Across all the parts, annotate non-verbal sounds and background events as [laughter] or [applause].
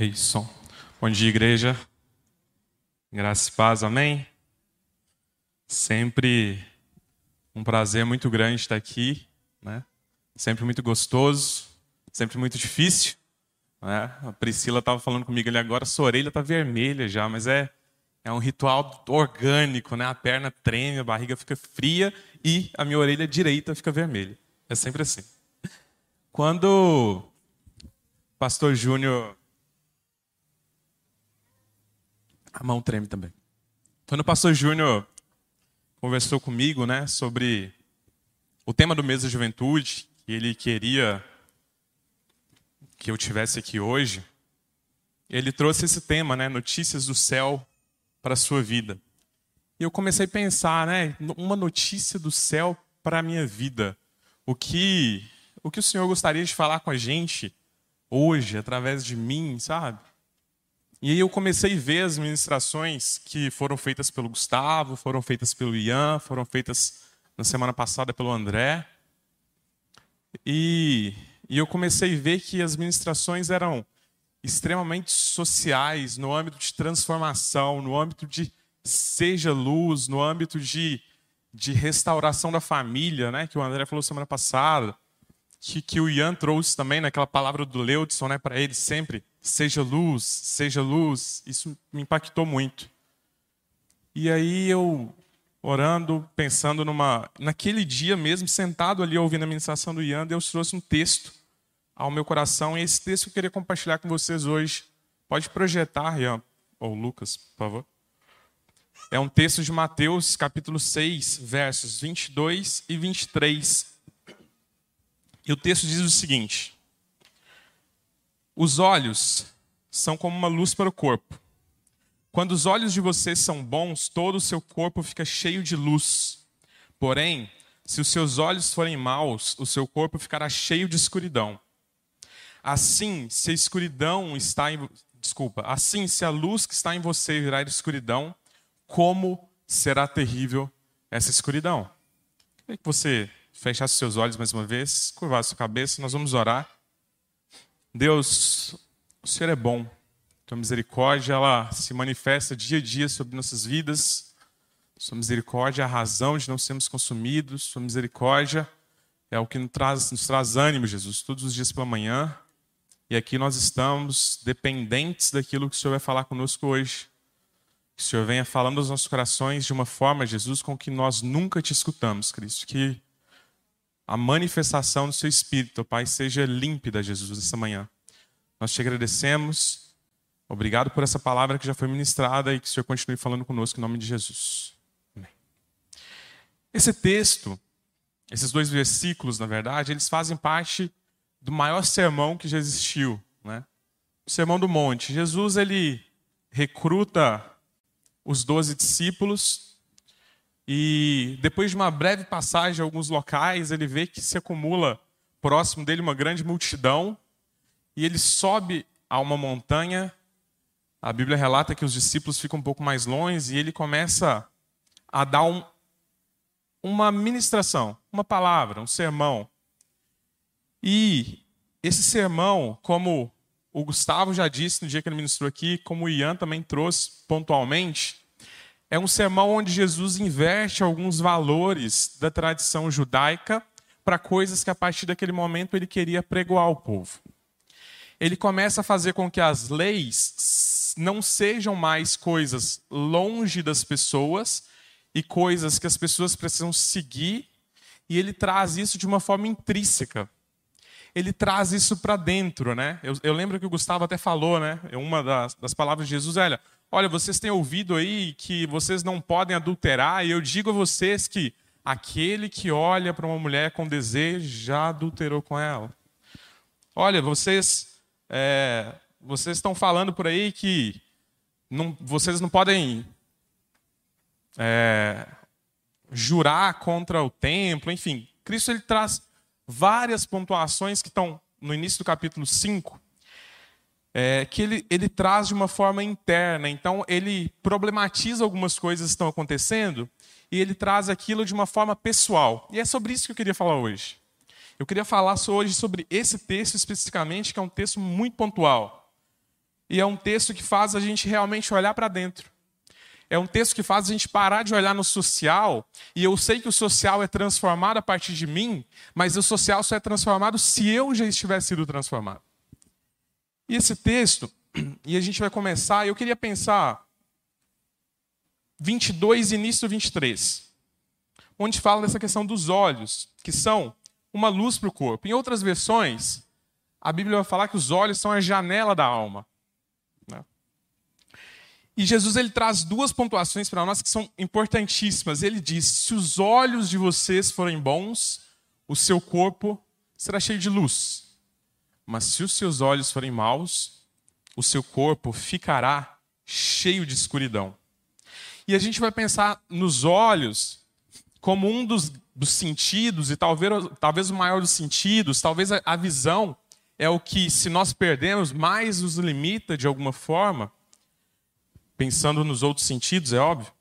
É isso. Bom dia, igreja. Graças e paz, amém? Sempre um prazer muito grande estar aqui, né? Sempre muito gostoso, sempre muito difícil. Né? A Priscila estava falando comigo ali agora, sua orelha está vermelha já, mas é, é um ritual orgânico, né? A perna treme, a barriga fica fria e a minha orelha direita fica vermelha. É sempre assim. Quando o pastor Júnior A mão treme também. Quando o pastor Júnior conversou comigo, né, sobre o tema do mês da juventude, que ele queria que eu tivesse aqui hoje, ele trouxe esse tema, né, notícias do céu para a sua vida. E eu comecei a pensar, né, uma notícia do céu para a minha vida. O que o que o Senhor gostaria de falar com a gente hoje através de mim, sabe? E aí eu comecei a ver as ministrações que foram feitas pelo Gustavo, foram feitas pelo Ian, foram feitas na semana passada pelo André. E, e eu comecei a ver que as ministrações eram extremamente sociais, no âmbito de transformação, no âmbito de seja luz, no âmbito de, de restauração da família, né, que o André falou semana passada, que, que o Ian trouxe também naquela palavra do Leudson, né, para ele sempre seja luz, seja luz, isso me impactou muito. E aí eu orando, pensando numa, naquele dia mesmo, sentado ali ouvindo a ministração do Ian, Deus trouxe um texto ao meu coração e esse texto eu queria compartilhar com vocês hoje. Pode projetar, Ian, ou Lucas, por favor. É um texto de Mateus, capítulo 6, versos 22 e 23. E o texto diz o seguinte: os olhos são como uma luz para o corpo. Quando os olhos de vocês são bons, todo o seu corpo fica cheio de luz. Porém, se os seus olhos forem maus, o seu corpo ficará cheio de escuridão. Assim, se a escuridão está em desculpa, assim se a luz que está em você virar escuridão, como será terrível essa escuridão? Queria que você fechasse seus olhos mais uma vez, curvasse sua cabeça, nós vamos orar. Deus, o Senhor é bom. Tua misericórdia, ela se manifesta dia a dia sobre nossas vidas. Sua misericórdia é a razão de não sermos consumidos. Sua misericórdia é o que nos traz, nos traz ânimo, Jesus, todos os dias pela manhã. E aqui nós estamos dependentes daquilo que o Senhor vai falar conosco hoje. Que o Senhor venha falando aos nossos corações de uma forma, Jesus, com que nós nunca te escutamos, Cristo. Que a manifestação do seu Espírito, Pai, seja límpida, Jesus, nessa manhã. Nós te agradecemos. Obrigado por essa palavra que já foi ministrada e que o Senhor continue falando conosco em nome de Jesus. Amém. Esse texto, esses dois versículos, na verdade, eles fazem parte do maior sermão que já existiu, né? O Sermão do Monte. Jesus ele recruta os doze discípulos e depois de uma breve passagem a alguns locais, ele vê que se acumula próximo dele uma grande multidão. E ele sobe a uma montanha. A Bíblia relata que os discípulos ficam um pouco mais longe e ele começa a dar um, uma ministração, uma palavra, um sermão. E esse sermão, como o Gustavo já disse no dia que ele ministrou aqui, como o Ian também trouxe pontualmente, é um sermão onde Jesus inverte alguns valores da tradição judaica para coisas que a partir daquele momento ele queria pregoar ao povo. Ele começa a fazer com que as leis não sejam mais coisas longe das pessoas e coisas que as pessoas precisam seguir, e ele traz isso de uma forma intrínseca. Ele traz isso para dentro, né? Eu, eu, lembro que o Gustavo até falou, né? Uma das, das palavras de Jesus, olha, Olha, vocês têm ouvido aí que vocês não podem adulterar, e eu digo a vocês que aquele que olha para uma mulher com desejo já adulterou com ela. Olha, vocês, é, vocês estão falando por aí que não, vocês não podem é, jurar contra o templo, enfim. Cristo ele traz várias pontuações que estão no início do capítulo 5, é, que ele, ele traz de uma forma interna. Então, ele problematiza algumas coisas que estão acontecendo e ele traz aquilo de uma forma pessoal. E é sobre isso que eu queria falar hoje. Eu queria falar hoje sobre esse texto especificamente, que é um texto muito pontual. E é um texto que faz a gente realmente olhar para dentro. É um texto que faz a gente parar de olhar no social, e eu sei que o social é transformado a partir de mim, mas o social só é transformado se eu já estiver sido transformado. E esse texto, [clears throat] e a gente vai começar, eu queria pensar 22, início 23, onde fala dessa questão dos olhos, que são uma luz para o corpo. Em outras versões, a Bíblia vai falar que os olhos são a janela da alma. E Jesus ele traz duas pontuações para nós que são importantíssimas. Ele diz: se os olhos de vocês forem bons, o seu corpo será cheio de luz. Mas se os seus olhos forem maus, o seu corpo ficará cheio de escuridão. E a gente vai pensar nos olhos como um dos, dos sentidos, e talvez, talvez o maior dos sentidos, talvez a, a visão é o que, se nós perdemos, mais nos limita de alguma forma pensando nos outros sentidos, é óbvio.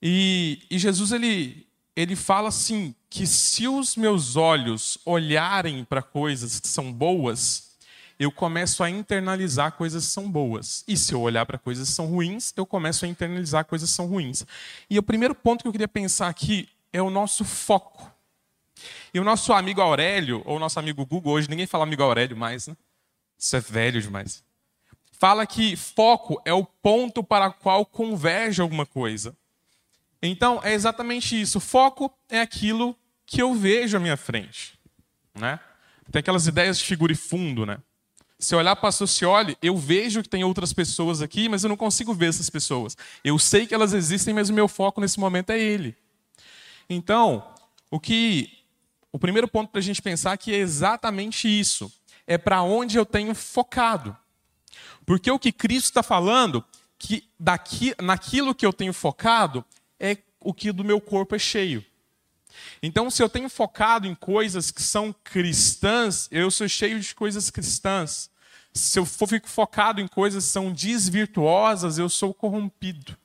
E, e Jesus ele, ele fala assim que se os meus olhos olharem para coisas que são boas, eu começo a internalizar coisas que são boas. E se eu olhar para coisas que são ruins, eu começo a internalizar coisas que são ruins. E o primeiro ponto que eu queria pensar aqui é o nosso foco. E o nosso amigo Aurélio, ou nosso amigo Google, hoje ninguém fala amigo Aurélio mais, né? Isso é velho demais fala que foco é o ponto para o qual converge alguma coisa. Então, é exatamente isso. Foco é aquilo que eu vejo à minha frente. Né? Tem aquelas ideias de figura e fundo, né? Se eu olhar para a Sociole, eu vejo que tem outras pessoas aqui, mas eu não consigo ver essas pessoas. Eu sei que elas existem, mas o meu foco nesse momento é ele. Então, o que o primeiro ponto para a gente pensar que é exatamente isso. É para onde eu tenho focado. Porque o que Cristo está falando, que daqui, naquilo que eu tenho focado, é o que do meu corpo é cheio. Então, se eu tenho focado em coisas que são cristãs, eu sou cheio de coisas cristãs. Se eu fico focado em coisas que são desvirtuosas, eu sou corrompido.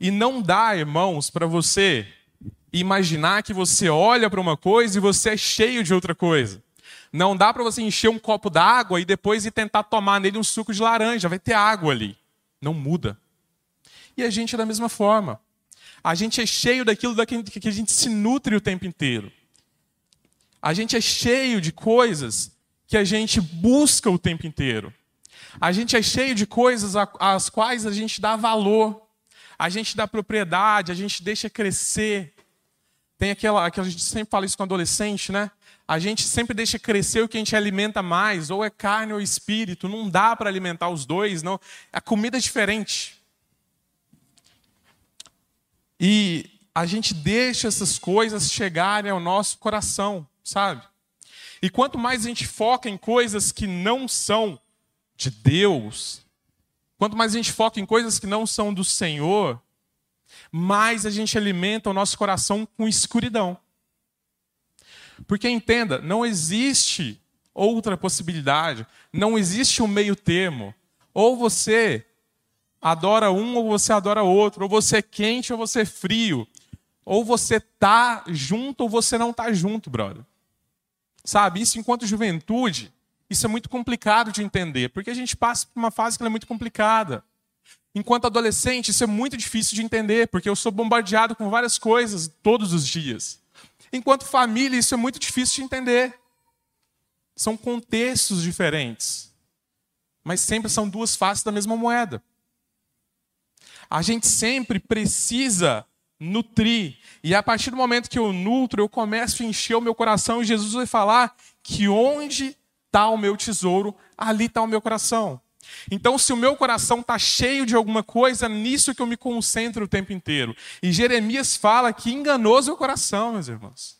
E não dá, irmãos, para você imaginar que você olha para uma coisa e você é cheio de outra coisa. Não dá para você encher um copo d'água e depois ir tentar tomar nele um suco de laranja, vai ter água ali. Não muda. E a gente é da mesma forma. A gente é cheio daquilo que a gente se nutre o tempo inteiro. A gente é cheio de coisas que a gente busca o tempo inteiro. A gente é cheio de coisas às quais a gente dá valor. A gente dá propriedade, a gente deixa crescer. Tem aquela, aquela a gente sempre fala isso com adolescente, né? a gente sempre deixa crescer o que a gente alimenta mais, ou é carne ou espírito, não dá para alimentar os dois, não. A comida é diferente. E a gente deixa essas coisas chegarem ao nosso coração, sabe? E quanto mais a gente foca em coisas que não são de Deus, quanto mais a gente foca em coisas que não são do Senhor, mais a gente alimenta o nosso coração com escuridão. Porque entenda, não existe outra possibilidade, não existe um meio termo. Ou você adora um ou você adora outro, ou você é quente ou você é frio. Ou você tá junto ou você não tá junto, brother. Sabe, isso enquanto juventude, isso é muito complicado de entender, porque a gente passa por uma fase que é muito complicada. Enquanto adolescente, isso é muito difícil de entender, porque eu sou bombardeado com várias coisas todos os dias. Enquanto família, isso é muito difícil de entender. São contextos diferentes. Mas sempre são duas faces da mesma moeda. A gente sempre precisa nutrir. E a partir do momento que eu nutro, eu começo a encher o meu coração e Jesus vai falar que onde está o meu tesouro, ali está o meu coração. Então, se o meu coração está cheio de alguma coisa, nisso que eu me concentro o tempo inteiro. E Jeremias fala que enganoso é o coração, meus irmãos.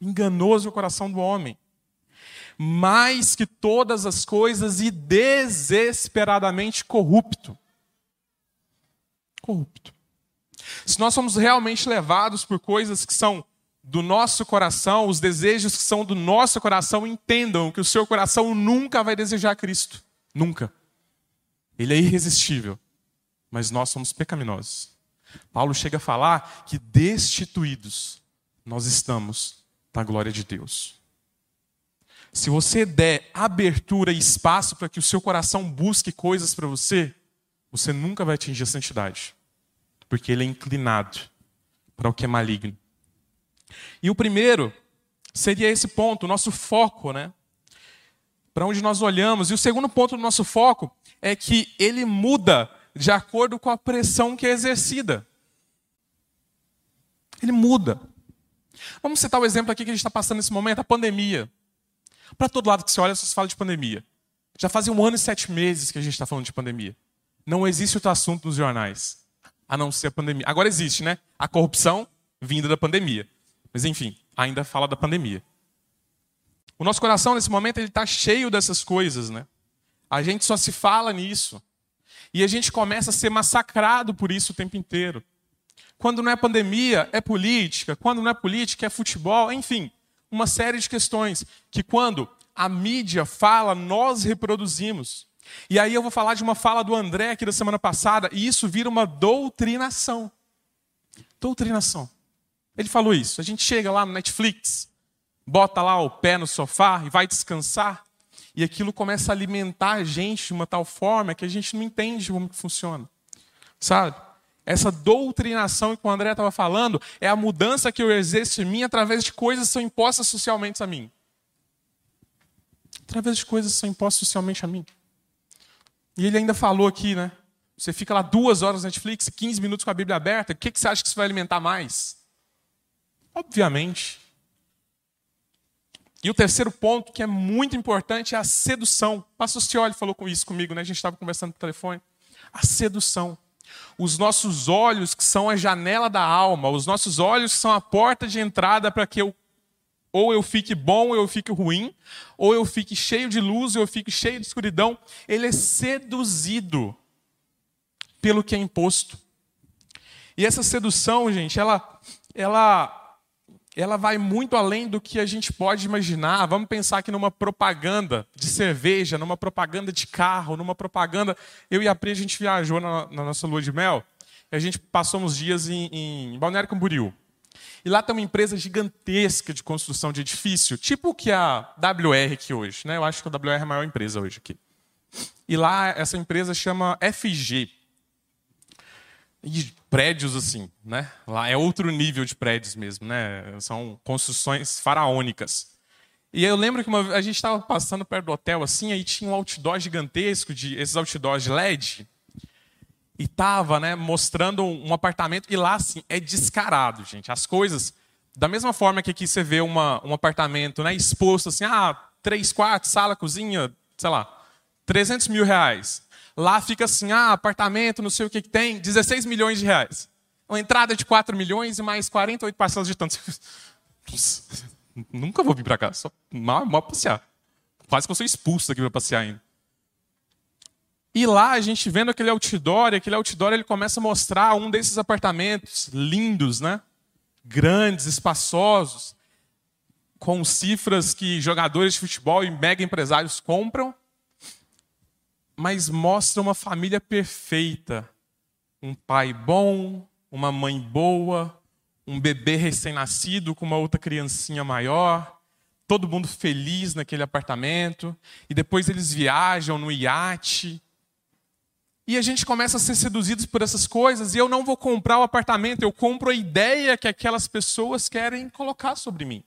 Enganoso é o coração do homem. Mais que todas as coisas e desesperadamente corrupto. Corrupto. Se nós somos realmente levados por coisas que são do nosso coração, os desejos que são do nosso coração, entendam que o seu coração nunca vai desejar Cristo. Nunca. Ele é irresistível, mas nós somos pecaminosos. Paulo chega a falar que destituídos nós estamos da glória de Deus. se você der abertura e espaço para que o seu coração busque coisas para você, você nunca vai atingir a santidade. Porque ele é inclinado para o que é maligno. E o primeiro seria esse ponto, o nosso foco, né? Para onde nós olhamos. E o segundo ponto do nosso foco é que ele muda de acordo com a pressão que é exercida. Ele muda. Vamos citar o exemplo aqui que a gente está passando nesse momento, a pandemia. Para todo lado que você olha, você fala de pandemia. Já fazia um ano e sete meses que a gente está falando de pandemia. Não existe outro assunto nos jornais, a não ser a pandemia. Agora existe, né? A corrupção vinda da pandemia. Mas enfim, ainda fala da pandemia. O nosso coração nesse momento ele está cheio dessas coisas, né? A gente só se fala nisso. E a gente começa a ser massacrado por isso o tempo inteiro. Quando não é pandemia, é política. Quando não é política, é futebol. Enfim, uma série de questões que, quando a mídia fala, nós reproduzimos. E aí eu vou falar de uma fala do André aqui da semana passada, e isso vira uma doutrinação. Doutrinação. Ele falou isso. A gente chega lá no Netflix, bota lá o pé no sofá e vai descansar, e aquilo começa a alimentar a gente de uma tal forma que a gente não entende como que funciona. Sabe? Essa doutrinação que o André estava falando é a mudança que eu exerço em mim através de coisas que são impostas socialmente a mim. Através de coisas que são impostas socialmente a mim. E ele ainda falou aqui, né? Você fica lá duas horas no Netflix, 15 minutos com a Bíblia aberta, o que, que você acha que isso vai alimentar mais? Obviamente. E o terceiro ponto, que é muito importante, é a sedução. Pastor Cioli falou com isso comigo, né? A gente estava conversando no telefone. A sedução. Os nossos olhos, que são a janela da alma, os nossos olhos que são a porta de entrada para que eu ou eu fique bom ou eu fique ruim, ou eu fique cheio de luz ou eu fique cheio de escuridão, ele é seduzido pelo que é imposto. E essa sedução, gente, ela ela ela vai muito além do que a gente pode imaginar. Vamos pensar aqui numa propaganda de cerveja, numa propaganda de carro, numa propaganda. Eu e a Pri, a gente viajou na, na nossa lua de mel e a gente passou uns dias em, em Balneário Camboriú. E lá tem uma empresa gigantesca de construção de edifício, tipo que a WR aqui hoje. Né? Eu acho que a WR é a maior empresa hoje aqui. E lá essa empresa chama FG, e prédios assim, né? Lá é outro nível de prédios mesmo, né? São construções faraônicas. E eu lembro que uma, a gente estava passando perto do hotel assim, aí tinha um outdoor gigantesco de esses outdoors de LED. E tava, né, mostrando um, apartamento e lá assim é descarado, gente. As coisas da mesma forma que aqui você vê uma, um apartamento, né, exposto assim, ah, três quartos, sala, cozinha, sei lá, 300 mil reais. Lá fica assim, ah, apartamento, não sei o que, que tem, 16 milhões de reais. Uma entrada de 4 milhões e mais 48 parcelas de tanto. [laughs] Nunca vou vir para cá, só mal, mal passear. Quase que eu sou expulso daqui para passear ainda. E lá a gente vendo aquele outdoor, e aquele outdoor ele começa a mostrar um desses apartamentos lindos, né? Grandes, espaçosos, com cifras que jogadores de futebol e mega empresários compram mas mostra uma família perfeita. Um pai bom, uma mãe boa, um bebê recém-nascido com uma outra criancinha maior, todo mundo feliz naquele apartamento, e depois eles viajam no iate. E a gente começa a ser seduzidos por essas coisas, e eu não vou comprar o apartamento, eu compro a ideia que aquelas pessoas querem colocar sobre mim.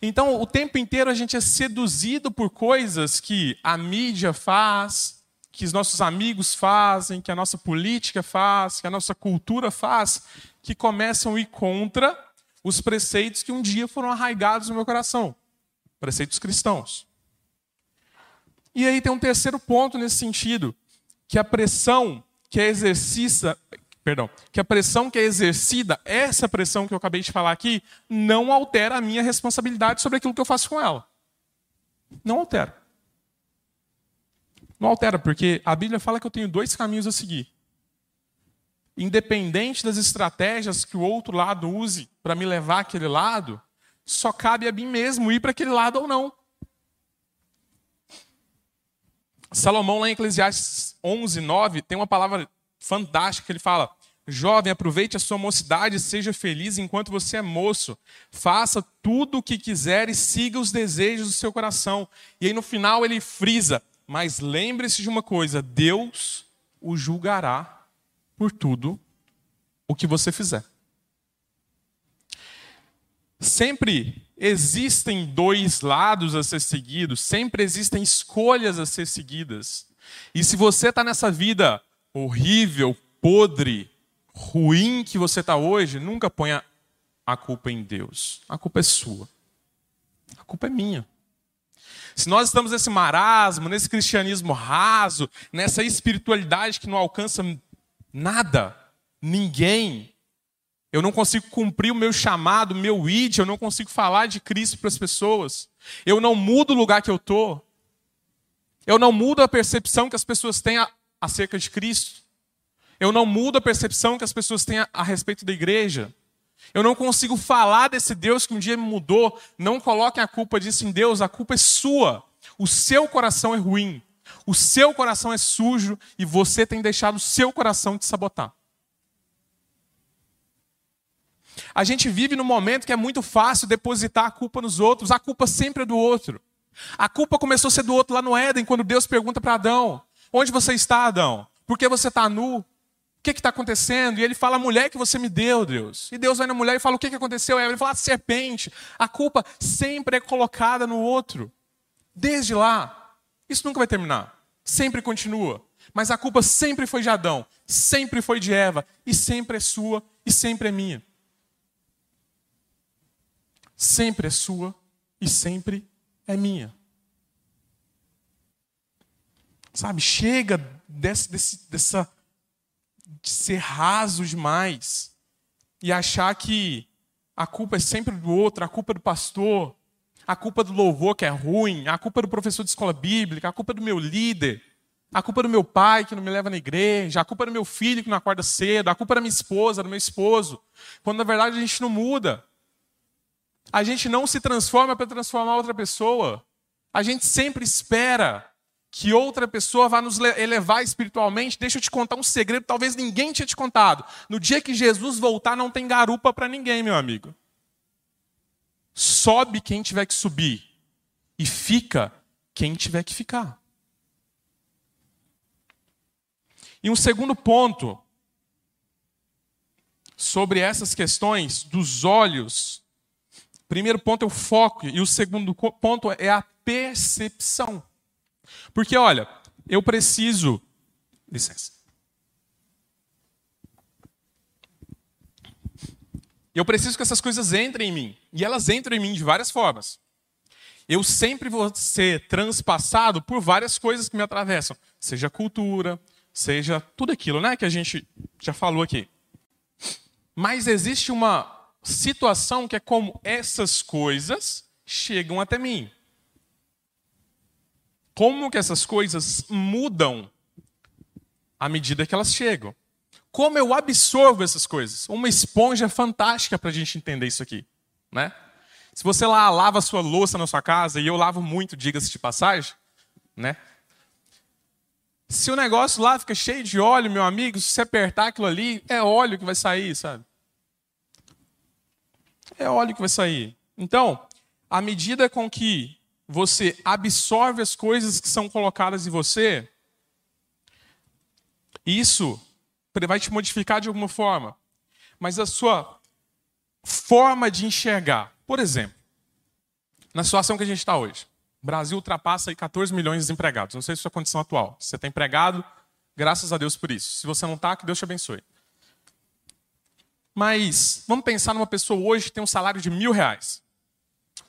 Então, o tempo inteiro a gente é seduzido por coisas que a mídia faz, que os nossos amigos fazem, que a nossa política faz, que a nossa cultura faz, que começam a ir contra os preceitos que um dia foram arraigados no meu coração preceitos cristãos. E aí tem um terceiro ponto nesse sentido, que a pressão que é exercida, perdão, que a pressão que é exercida, essa pressão que eu acabei de falar aqui, não altera a minha responsabilidade sobre aquilo que eu faço com ela. Não altera. Não altera, porque a Bíblia fala que eu tenho dois caminhos a seguir. Independente das estratégias que o outro lado use para me levar àquele lado, só cabe a mim mesmo ir para aquele lado ou não. Salomão, lá em Eclesiastes 11, 9, tem uma palavra fantástica que ele fala: Jovem, aproveite a sua mocidade e seja feliz enquanto você é moço. Faça tudo o que quiser e siga os desejos do seu coração. E aí no final ele frisa: Mas lembre-se de uma coisa: Deus o julgará por tudo o que você fizer. Sempre existem dois lados a ser seguidos, sempre existem escolhas a ser seguidas. E se você está nessa vida horrível, podre, ruim que você está hoje, nunca ponha a culpa em Deus. A culpa é sua. A culpa é minha. Se nós estamos nesse marasmo, nesse cristianismo raso, nessa espiritualidade que não alcança nada, ninguém, eu não consigo cumprir o meu chamado, o meu id, eu não consigo falar de Cristo para as pessoas. Eu não mudo o lugar que eu estou. Eu não mudo a percepção que as pessoas têm acerca de Cristo. Eu não mudo a percepção que as pessoas têm a, a respeito da igreja. Eu não consigo falar desse Deus que um dia me mudou. Não coloquem a culpa disso em Deus, a culpa é sua. O seu coração é ruim. O seu coração é sujo e você tem deixado o seu coração te sabotar. A gente vive num momento que é muito fácil depositar a culpa nos outros, a culpa sempre é do outro. A culpa começou a ser do outro lá no Éden, quando Deus pergunta para Adão: Onde você está, Adão? Por que você está nu? O que está acontecendo? E ele fala: A mulher que você me deu, Deus. E Deus vai na mulher e fala: O que, que aconteceu? E ele fala: A serpente. A culpa sempre é colocada no outro. Desde lá. Isso nunca vai terminar. Sempre continua. Mas a culpa sempre foi de Adão, sempre foi de Eva, e sempre é sua e sempre é minha sempre é sua e sempre é minha. Sabe, chega desse, desse, dessa de ser raso demais e achar que a culpa é sempre do outro, a culpa é do pastor, a culpa do louvor que é ruim, a culpa é do professor de escola bíblica, a culpa é do meu líder, a culpa é do meu pai que não me leva na igreja, a culpa é do meu filho que não acorda cedo, a culpa é da minha esposa, do meu esposo. Quando na verdade a gente não muda. A gente não se transforma para transformar outra pessoa. A gente sempre espera que outra pessoa vá nos elevar espiritualmente. Deixa eu te contar um segredo, talvez ninguém tinha te contado. No dia que Jesus voltar, não tem garupa para ninguém, meu amigo. Sobe quem tiver que subir e fica quem tiver que ficar. E um segundo ponto sobre essas questões dos olhos Primeiro ponto é o foco e o segundo ponto é a percepção. Porque, olha, eu preciso. Licença. Eu preciso que essas coisas entrem em mim. E elas entram em mim de várias formas. Eu sempre vou ser transpassado por várias coisas que me atravessam. Seja cultura, seja tudo aquilo né, que a gente já falou aqui. Mas existe uma situação que é como essas coisas chegam até mim. Como que essas coisas mudam à medida que elas chegam. Como eu absorvo essas coisas. Uma esponja fantástica para a gente entender isso aqui. Né? Se você lá lava sua louça na sua casa, e eu lavo muito, diga-se de passagem, né? Se o negócio lá fica cheio de óleo, meu amigo, se você apertar aquilo ali, é óleo que vai sair, sabe? É óleo que vai sair. Então, à medida com que você absorve as coisas que são colocadas em você, isso vai te modificar de alguma forma. Mas a sua forma de enxergar, por exemplo, na situação que a gente está hoje, o Brasil ultrapassa aí 14 milhões de desempregados. Não sei se é a sua condição atual. Se você está empregado, graças a Deus por isso. Se você não está, que Deus te abençoe. Mas vamos pensar numa pessoa hoje que tem um salário de mil reais.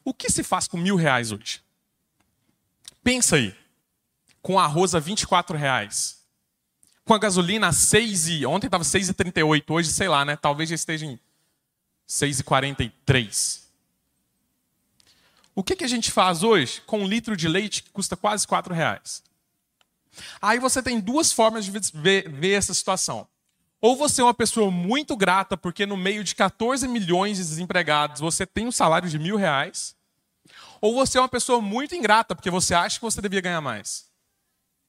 O que se faz com mil reais hoje? Pensa aí. Com arroz a 24 reais. Com a gasolina a 6 e... Ontem estava 6,38, hoje sei lá, né? Talvez já esteja em 6,43. O que, que a gente faz hoje com um litro de leite que custa quase 4 reais? Aí você tem duas formas de ver, ver essa situação. Ou você é uma pessoa muito grata porque no meio de 14 milhões de desempregados você tem um salário de mil reais. Ou você é uma pessoa muito ingrata porque você acha que você devia ganhar mais.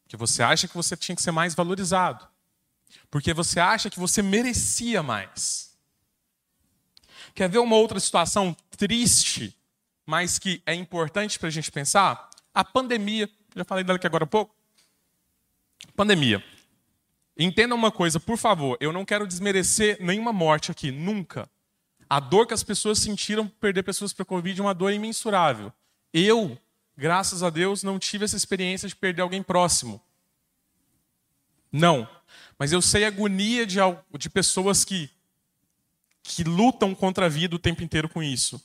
Porque você acha que você tinha que ser mais valorizado. Porque você acha que você merecia mais. Quer ver uma outra situação triste, mas que é importante para a gente pensar? A pandemia. Já falei dela aqui agora há pouco. Pandemia. Entenda uma coisa, por favor, eu não quero desmerecer nenhuma morte aqui, nunca. A dor que as pessoas sentiram por perder pessoas para a Covid é uma dor imensurável. Eu, graças a Deus, não tive essa experiência de perder alguém próximo. Não. Mas eu sei a agonia de, de pessoas que, que lutam contra a vida o tempo inteiro com isso.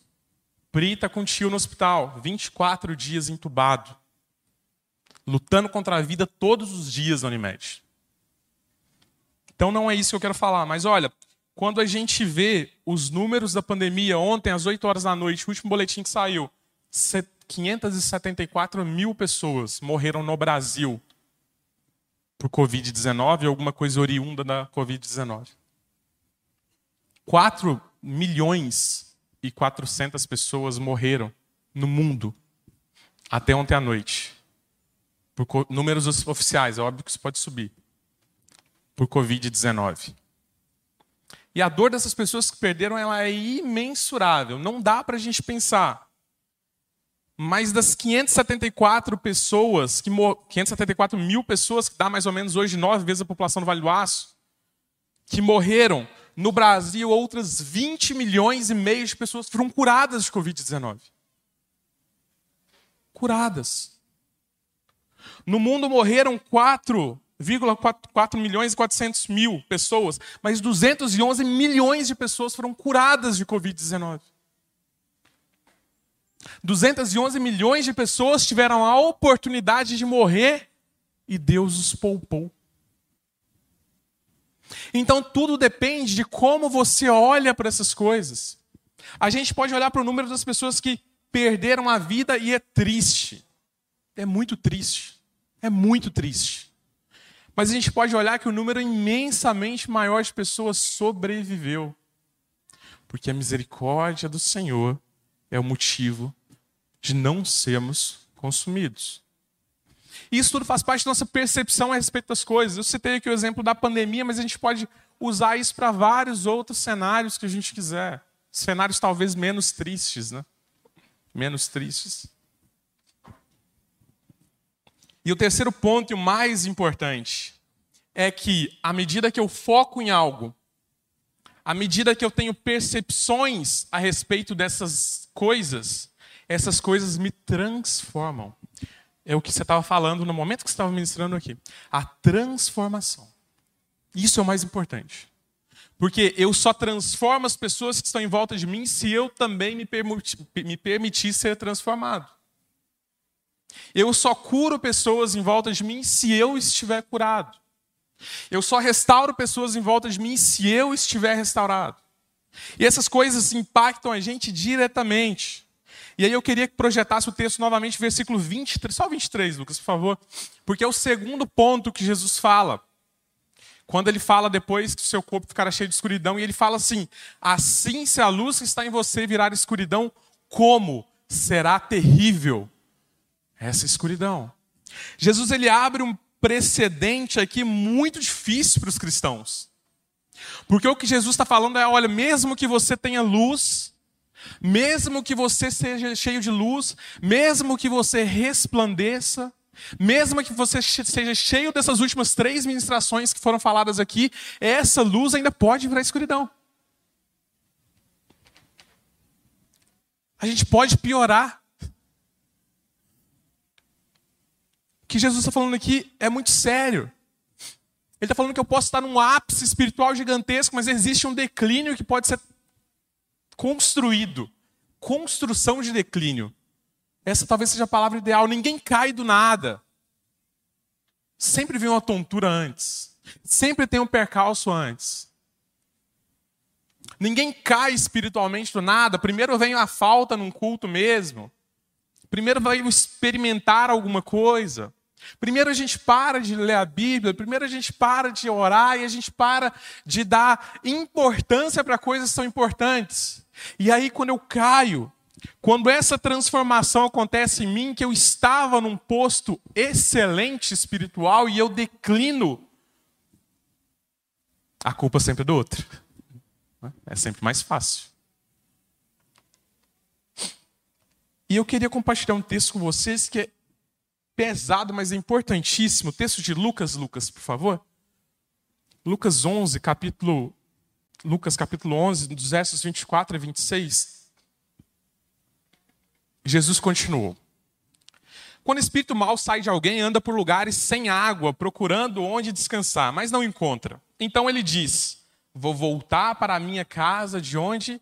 Está com tio no hospital, 24 dias entubado. Lutando contra a vida todos os dias na Unimed. Então não é isso que eu quero falar, mas olha, quando a gente vê os números da pandemia, ontem, às 8 horas da noite, o último boletim que saiu, 574 mil pessoas morreram no Brasil por Covid-19 ou alguma coisa oriunda da Covid-19. 4 milhões e 400 pessoas morreram no mundo até ontem à noite. Por números oficiais, é óbvio que isso pode subir. Por Covid-19. E a dor dessas pessoas que perderam ela é imensurável. Não dá para a gente pensar. Mas das 574 pessoas, que 574 mil pessoas, que dá mais ou menos hoje nove vezes a população do Vale do Aço, que morreram, no Brasil outras 20 milhões e meio de pessoas foram curadas de Covid-19. Curadas. No mundo morreram 4 1,4 milhões e 400 mil pessoas, mas 211 milhões de pessoas foram curadas de Covid-19. 211 milhões de pessoas tiveram a oportunidade de morrer e Deus os poupou. Então tudo depende de como você olha para essas coisas. A gente pode olhar para o número das pessoas que perderam a vida e é triste. É muito triste. É muito triste. Mas a gente pode olhar que o número imensamente maior de pessoas sobreviveu. Porque a misericórdia do Senhor é o motivo de não sermos consumidos. Isso tudo faz parte da nossa percepção a respeito das coisas. Eu citei aqui o exemplo da pandemia, mas a gente pode usar isso para vários outros cenários que a gente quiser. Cenários talvez menos tristes, né? Menos tristes. E o terceiro ponto, e o mais importante, é que à medida que eu foco em algo, à medida que eu tenho percepções a respeito dessas coisas, essas coisas me transformam. É o que você estava falando no momento que você estava ministrando aqui. A transformação. Isso é o mais importante. Porque eu só transformo as pessoas que estão em volta de mim se eu também me, me permitir ser transformado. Eu só curo pessoas em volta de mim se eu estiver curado. Eu só restauro pessoas em volta de mim se eu estiver restaurado. E essas coisas impactam a gente diretamente. E aí eu queria que projetasse o texto novamente, versículo 23, só 23, Lucas, por favor, porque é o segundo ponto que Jesus fala. Quando ele fala depois que o seu corpo ficará cheio de escuridão, e ele fala assim: Assim se a luz que está em você virar escuridão, como será terrível essa escuridão. Jesus ele abre um precedente aqui muito difícil para os cristãos. Porque o que Jesus está falando é: olha, mesmo que você tenha luz, mesmo que você seja cheio de luz, mesmo que você resplandeça, mesmo que você seja cheio dessas últimas três ministrações que foram faladas aqui, essa luz ainda pode virar escuridão. A gente pode piorar. O que Jesus está falando aqui é muito sério. Ele está falando que eu posso estar num ápice espiritual gigantesco, mas existe um declínio que pode ser construído. Construção de declínio. Essa talvez seja a palavra ideal. Ninguém cai do nada. Sempre vem uma tontura antes. Sempre tem um percalço antes. Ninguém cai espiritualmente do nada. Primeiro vem a falta num culto mesmo. Primeiro vai experimentar alguma coisa. Primeiro a gente para de ler a Bíblia, primeiro a gente para de orar e a gente para de dar importância para coisas que são importantes. E aí, quando eu caio, quando essa transformação acontece em mim, que eu estava num posto excelente espiritual e eu declino, a culpa sempre é do outro. É sempre mais fácil. E eu queria compartilhar um texto com vocês que é pesado, mas é importantíssimo. O texto de Lucas, Lucas, por favor. Lucas 11, capítulo Lucas capítulo 11, dos versos 24 a 26. Jesus continuou: Quando o espírito mal sai de alguém, anda por lugares sem água, procurando onde descansar, mas não encontra. Então ele diz: Vou voltar para a minha casa de onde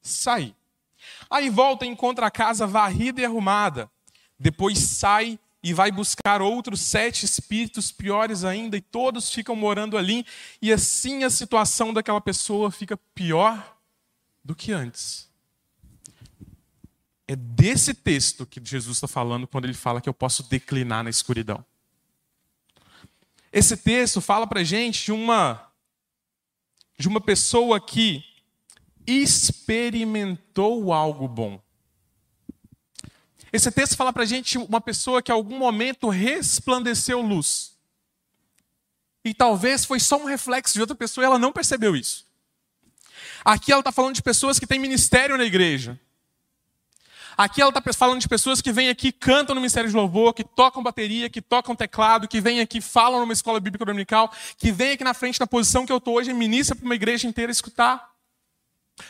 saí. Aí volta e encontra a casa varrida e arrumada. Depois sai e vai buscar outros sete espíritos piores ainda, e todos ficam morando ali, e assim a situação daquela pessoa fica pior do que antes. É desse texto que Jesus está falando quando ele fala que eu posso declinar na escuridão. Esse texto fala para gente de uma de uma pessoa que experimentou algo bom. Esse texto fala para a gente uma pessoa que em algum momento resplandeceu luz. E talvez foi só um reflexo de outra pessoa e ela não percebeu isso. Aqui ela está falando de pessoas que têm ministério na igreja. Aqui ela está falando de pessoas que vêm aqui, cantam no Ministério de Louvor, que tocam bateria, que tocam teclado, que vêm aqui, falam numa escola bíblica dominical, que vêm aqui na frente da posição que eu estou hoje e ministra para uma igreja inteira escutar.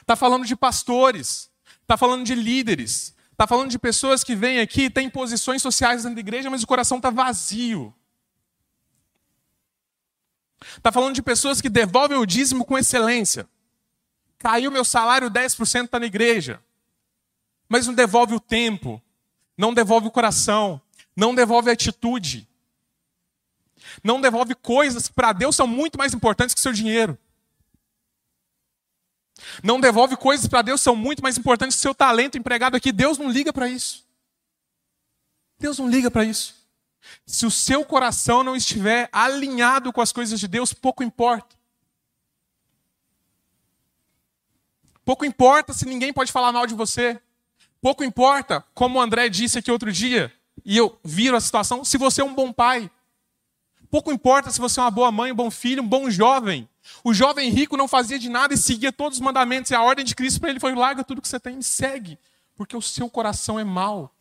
Está falando de pastores, está falando de líderes, está falando de pessoas que vêm aqui têm posições sociais dentro da igreja, mas o coração está vazio. Está falando de pessoas que devolvem o dízimo com excelência. Caiu meu salário 10% está na igreja. Mas não devolve o tempo, não devolve o coração, não devolve a atitude. Não devolve coisas que para Deus são muito mais importantes que seu dinheiro. Não devolve coisas para Deus são muito mais importantes que seu talento empregado aqui. Deus não liga para isso. Deus não liga para isso. Se o seu coração não estiver alinhado com as coisas de Deus, pouco importa. Pouco importa se ninguém pode falar mal de você. Pouco importa, como o André disse aqui outro dia, e eu viro a situação, se você é um bom pai. Pouco importa se você é uma boa mãe, um bom filho, um bom jovem. O jovem rico não fazia de nada e seguia todos os mandamentos. E a ordem de Cristo para ele foi: larga tudo que você tem e segue, porque o seu coração é mau.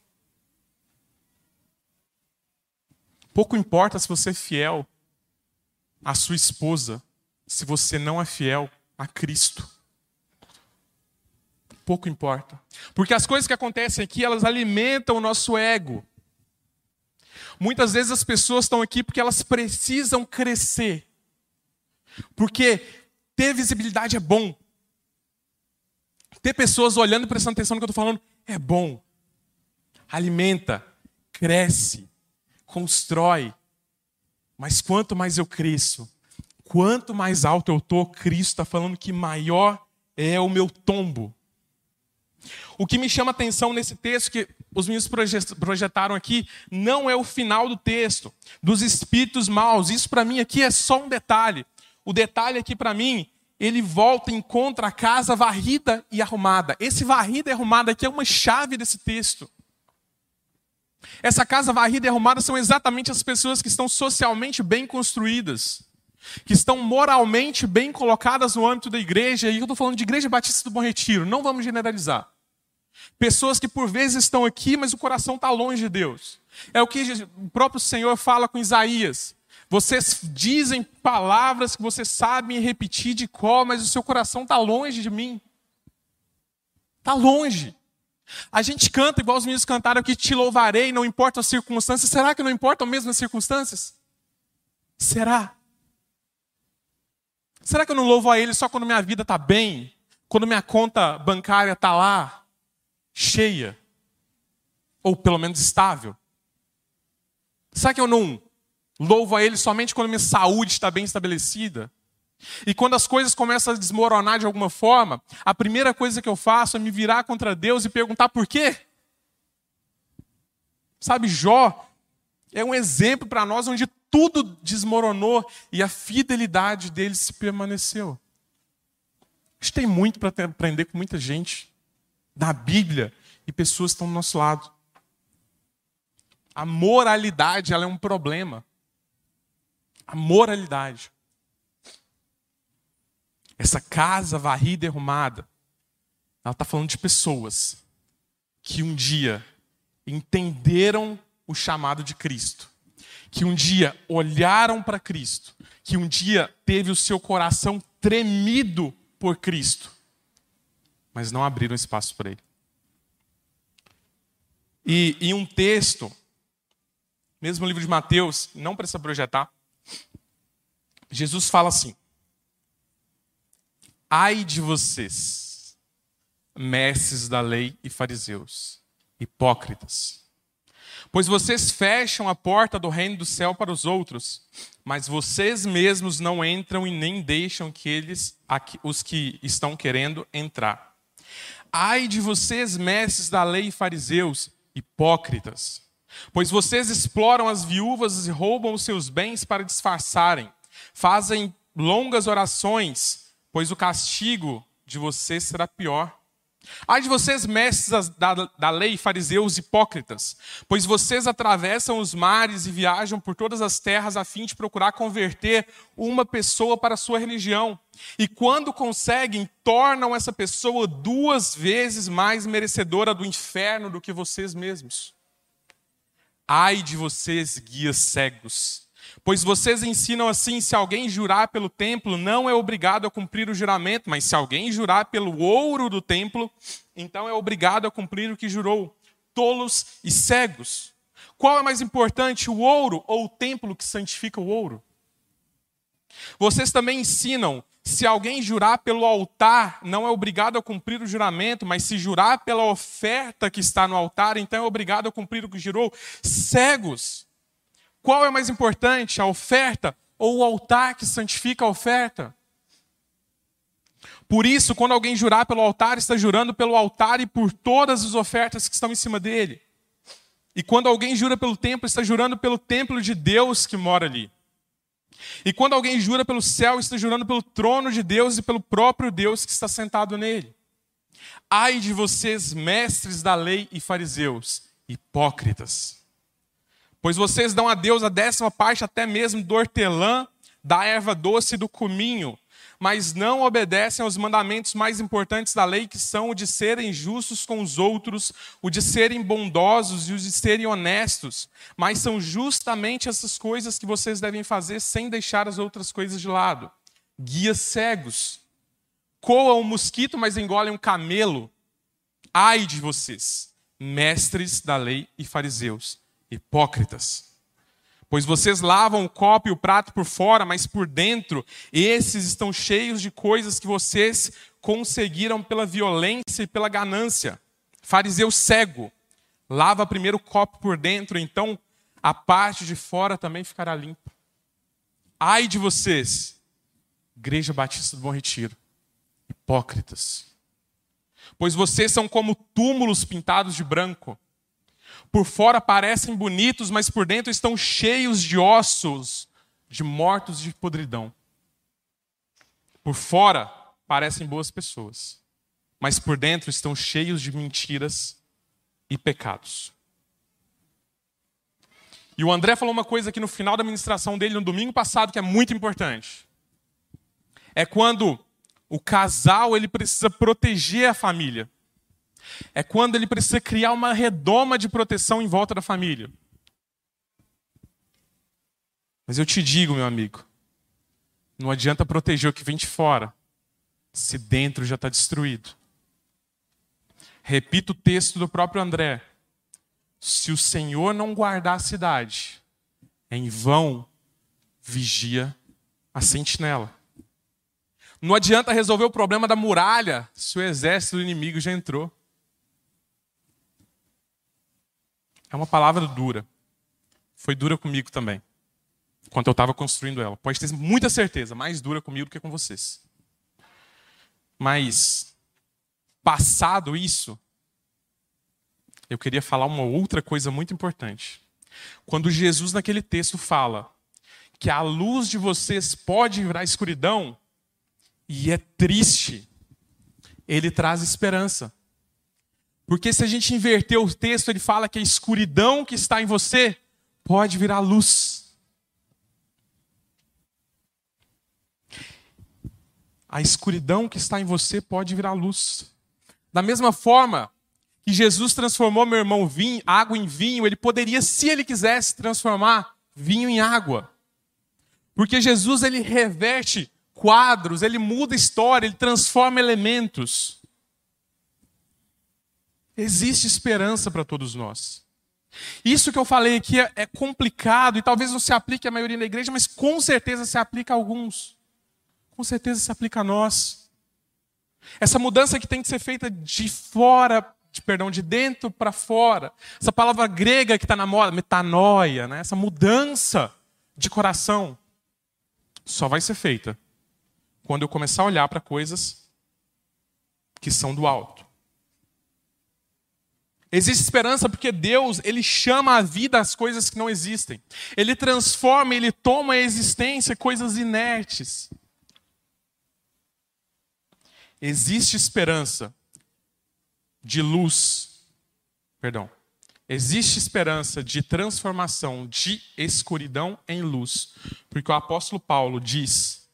Pouco importa se você é fiel à sua esposa, se você não é fiel a Cristo. Pouco importa. Porque as coisas que acontecem aqui, elas alimentam o nosso ego. Muitas vezes as pessoas estão aqui porque elas precisam crescer. Porque ter visibilidade é bom. Ter pessoas olhando e prestando atenção no que eu estou falando é bom. Alimenta, cresce, constrói. Mas quanto mais eu cresço, quanto mais alto eu estou, Cristo está falando que maior é o meu tombo. O que me chama atenção nesse texto que os meninos projetaram aqui não é o final do texto, dos espíritos maus. Isso para mim aqui é só um detalhe. O detalhe aqui para mim, ele volta e encontra a casa varrida e arrumada. Esse varrida e arrumada aqui é uma chave desse texto. Essa casa varrida e arrumada são exatamente as pessoas que estão socialmente bem construídas, que estão moralmente bem colocadas no âmbito da igreja, e eu estou falando de Igreja Batista do Bom Retiro, não vamos generalizar. Pessoas que por vezes estão aqui, mas o coração está longe de Deus. É o que o próprio Senhor fala com Isaías. Vocês dizem palavras que vocês sabem repetir de cor, mas o seu coração está longe de mim. Está longe. A gente canta igual os meninos cantaram aqui, te louvarei, não importa as circunstâncias. Será que não importam mesmo as circunstâncias? Será? Será que eu não louvo a Ele só quando minha vida está bem? Quando minha conta bancária está lá, cheia? Ou pelo menos estável? Será que eu não louvo a Ele somente quando minha saúde está bem estabelecida? E quando as coisas começam a desmoronar de alguma forma, a primeira coisa que eu faço é me virar contra Deus e perguntar por quê? Sabe, Jó é um exemplo para nós onde tudo desmoronou e a fidelidade dele se permaneceu. A gente tem muito para aprender com muita gente da Bíblia e pessoas estão do nosso lado. A moralidade ela é um problema. A moralidade. essa casa varrida e arrumada, ela está falando de pessoas que um dia entenderam o chamado de Cristo, que um dia olharam para Cristo, que um dia teve o seu coração tremido por Cristo, mas não abriram espaço para Ele. E em um texto, mesmo livro de Mateus, não precisa projetar, Jesus fala assim: Ai de vocês, mestres da lei e fariseus, hipócritas, pois vocês fecham a porta do reino do céu para os outros, mas vocês mesmos não entram e nem deixam que eles, os que estão querendo entrar. Ai de vocês, mestres da lei e fariseus, hipócritas, pois vocês exploram as viúvas e roubam os seus bens para disfarçarem fazem longas orações, pois o castigo de vocês será pior. Ai de vocês, mestres da, da, lei, fariseus hipócritas, pois vocês atravessam os mares e viajam por todas as terras a fim de procurar converter uma pessoa para a sua religião. E quando conseguem, tornam essa pessoa duas vezes mais merecedora do inferno do que vocês mesmos. Ai de vocês, guias cegos, Pois vocês ensinam assim: se alguém jurar pelo templo, não é obrigado a cumprir o juramento, mas se alguém jurar pelo ouro do templo, então é obrigado a cumprir o que jurou. Tolos e cegos. Qual é mais importante, o ouro ou o templo que santifica o ouro? Vocês também ensinam: se alguém jurar pelo altar, não é obrigado a cumprir o juramento, mas se jurar pela oferta que está no altar, então é obrigado a cumprir o que jurou. Cegos. Qual é mais importante, a oferta ou o altar que santifica a oferta? Por isso, quando alguém jurar pelo altar, está jurando pelo altar e por todas as ofertas que estão em cima dele. E quando alguém jura pelo templo, está jurando pelo templo de Deus que mora ali. E quando alguém jura pelo céu, está jurando pelo trono de Deus e pelo próprio Deus que está sentado nele. Ai de vocês, mestres da lei e fariseus, hipócritas! Pois vocês dão a Deus a décima parte até mesmo do hortelã, da erva doce e do cominho, mas não obedecem aos mandamentos mais importantes da lei, que são o de serem justos com os outros, o de serem bondosos e o de serem honestos. Mas são justamente essas coisas que vocês devem fazer sem deixar as outras coisas de lado. Guias cegos. Coam um mosquito, mas engolem um camelo. Ai de vocês, mestres da lei e fariseus hipócritas. Pois vocês lavam o copo e o prato por fora, mas por dentro, esses estão cheios de coisas que vocês conseguiram pela violência e pela ganância. Fariseu cego, lava primeiro o copo por dentro, então a parte de fora também ficará limpa. Ai de vocês, Igreja Batista do Bom Retiro, hipócritas. Pois vocês são como túmulos pintados de branco por fora parecem bonitos, mas por dentro estão cheios de ossos, de mortos de podridão. Por fora parecem boas pessoas, mas por dentro estão cheios de mentiras e pecados. E o André falou uma coisa aqui no final da ministração dele no domingo passado que é muito importante. É quando o casal ele precisa proteger a família. É quando ele precisa criar uma redoma de proteção em volta da família. Mas eu te digo, meu amigo, não adianta proteger o que vem de fora, se dentro já está destruído. Repito o texto do próprio André. Se o Senhor não guardar a cidade, em vão vigia a sentinela. Não adianta resolver o problema da muralha se o exército do inimigo já entrou. É uma palavra dura. Foi dura comigo também. Enquanto eu estava construindo ela. Pode ter muita certeza, mais dura comigo do que com vocês. Mas, passado isso, eu queria falar uma outra coisa muito importante. Quando Jesus, naquele texto, fala que a luz de vocês pode virar escuridão, e é triste, ele traz esperança. Porque se a gente inverter o texto, ele fala que a escuridão que está em você pode virar luz. a escuridão que está em você pode virar luz. Da mesma forma que Jesus transformou meu irmão vinho, água em vinho, ele poderia, se ele quisesse, transformar vinho em água. Porque Jesus ele reverte quadros, ele muda história, ele transforma elementos. Existe esperança para todos nós. Isso que eu falei aqui é, é complicado e talvez não se aplique à maioria da igreja, mas com certeza se aplica a alguns. Com certeza se aplica a nós. Essa mudança que tem que ser feita de fora, de, perdão, de dentro para fora. Essa palavra grega que está na moda, metanoia, né? essa mudança de coração, só vai ser feita quando eu começar a olhar para coisas que são do alto. Existe esperança porque Deus, ele chama a vida as coisas que não existem. Ele transforma, ele toma a existência coisas inertes. Existe esperança de luz, perdão. Existe esperança de transformação de escuridão em luz, porque o apóstolo Paulo diz,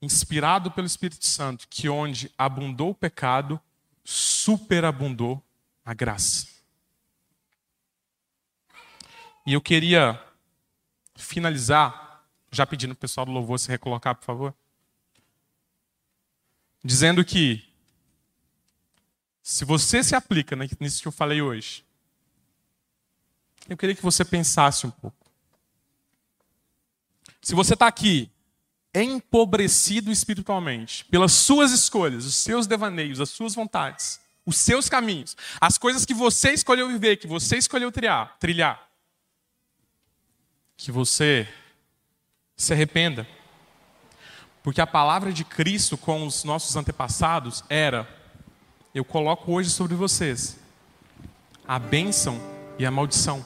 inspirado pelo Espírito Santo, que onde abundou o pecado, superabundou a graça. E eu queria finalizar, já pedindo o pessoal do louvor se recolocar, por favor, dizendo que se você se aplica nisso que eu falei hoje, eu queria que você pensasse um pouco. Se você está aqui empobrecido espiritualmente pelas suas escolhas, os seus devaneios, as suas vontades, os seus caminhos, as coisas que você escolheu viver, que você escolheu trilhar, trilhar, que você se arrependa. Porque a palavra de Cristo com os nossos antepassados era: eu coloco hoje sobre vocês a bênção e a maldição,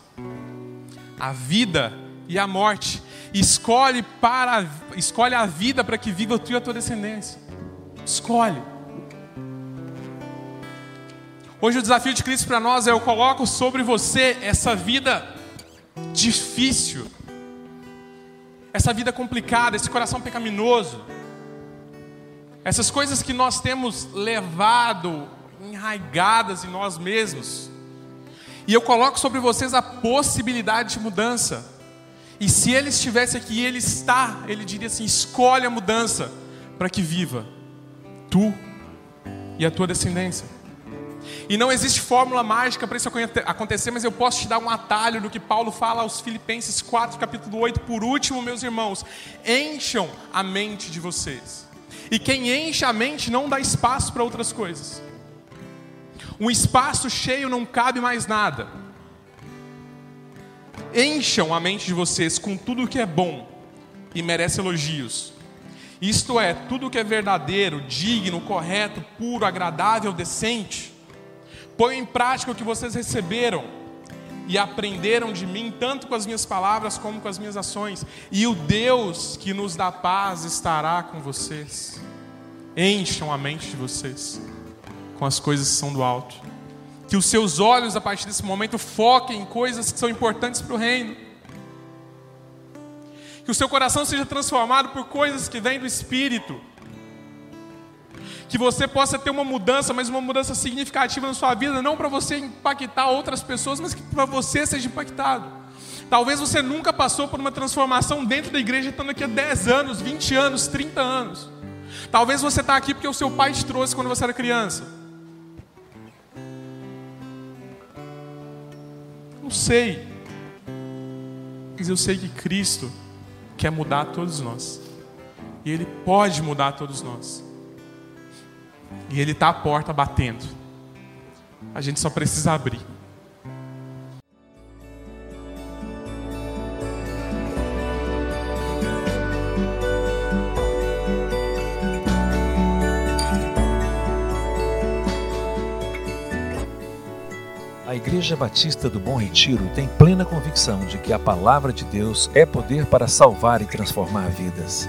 a vida e a morte. Escolhe para escolhe a vida para que viva tu e a tua descendência. Escolhe. Hoje o desafio de Cristo para nós é: eu coloco sobre você essa vida difícil, essa vida complicada, esse coração pecaminoso, essas coisas que nós temos levado enraigadas em nós mesmos. E eu coloco sobre vocês a possibilidade de mudança. E se ele estivesse aqui, ele está, ele diria assim: escolhe a mudança para que viva tu e a tua descendência. E não existe fórmula mágica para isso acontecer, mas eu posso te dar um atalho do que Paulo fala aos Filipenses 4, capítulo 8. Por último, meus irmãos, encham a mente de vocês. E quem enche a mente não dá espaço para outras coisas. Um espaço cheio não cabe mais nada. Encham a mente de vocês com tudo o que é bom e merece elogios. Isto é, tudo o que é verdadeiro, digno, correto, puro, agradável, decente. Ponham em prática o que vocês receberam e aprenderam de mim, tanto com as minhas palavras como com as minhas ações, e o Deus que nos dá paz estará com vocês. Encham a mente de vocês com as coisas que são do alto. Que os seus olhos, a partir desse momento, foquem em coisas que são importantes para o reino. Que o seu coração seja transformado por coisas que vêm do Espírito que você possa ter uma mudança, mas uma mudança significativa na sua vida, não para você impactar outras pessoas, mas que para você seja impactado. Talvez você nunca passou por uma transformação dentro da igreja, estando aqui há 10 anos, 20 anos, 30 anos. Talvez você está aqui porque o seu pai te trouxe quando você era criança. Não sei. Mas eu sei que Cristo quer mudar todos nós. E Ele pode mudar todos nós. E Ele está à porta batendo. A gente só precisa abrir. A Igreja Batista do Bom Retiro tem plena convicção de que a palavra de Deus é poder para salvar e transformar vidas.